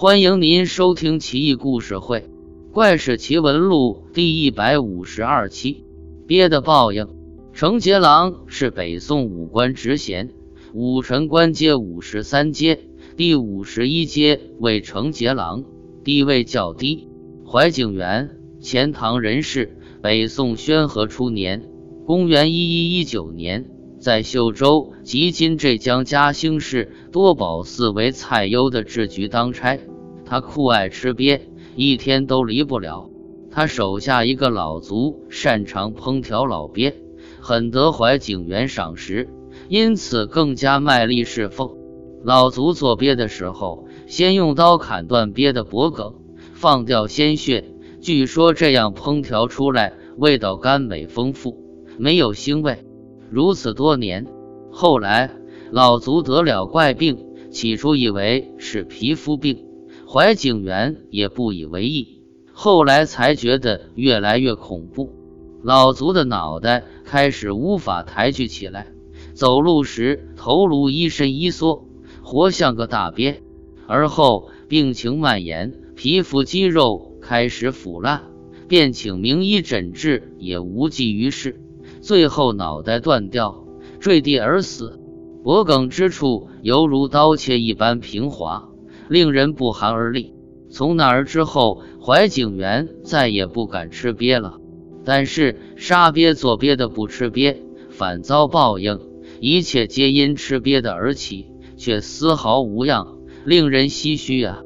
欢迎您收听《奇异故事会·怪事奇闻录》第一百五十二期。鳖的报应。程节郎是北宋武官职衔，武臣官阶五十三阶，第五十一阶为程节郎，地位较低。怀景元，钱塘人士，北宋宣和初年（公元一一一九年）在秀州即今浙江嘉兴市多宝寺为蔡攸的制局当差。他酷爱吃鳖，一天都离不了。他手下一个老卒擅长烹调老鳖，很得怀景元赏识，因此更加卖力侍奉。老卒做鳖的时候，先用刀砍断鳖的脖颈，放掉鲜血。据说这样烹调出来，味道甘美丰富，没有腥味。如此多年，后来老卒得了怪病，起初以为是皮肤病。怀景元也不以为意，后来才觉得越来越恐怖。老族的脑袋开始无法抬举起来，走路时头颅一伸一缩，活像个大鳖。而后病情蔓延，皮肤肌肉开始腐烂，便请名医诊治也无济于事，最后脑袋断掉，坠地而死，脖颈之处犹如刀切一般平滑。令人不寒而栗。从那儿之后，怀景元再也不敢吃鳖了。但是杀鳖做鳖的不吃鳖，反遭报应。一切皆因吃鳖的而起，却丝毫无恙，令人唏嘘啊！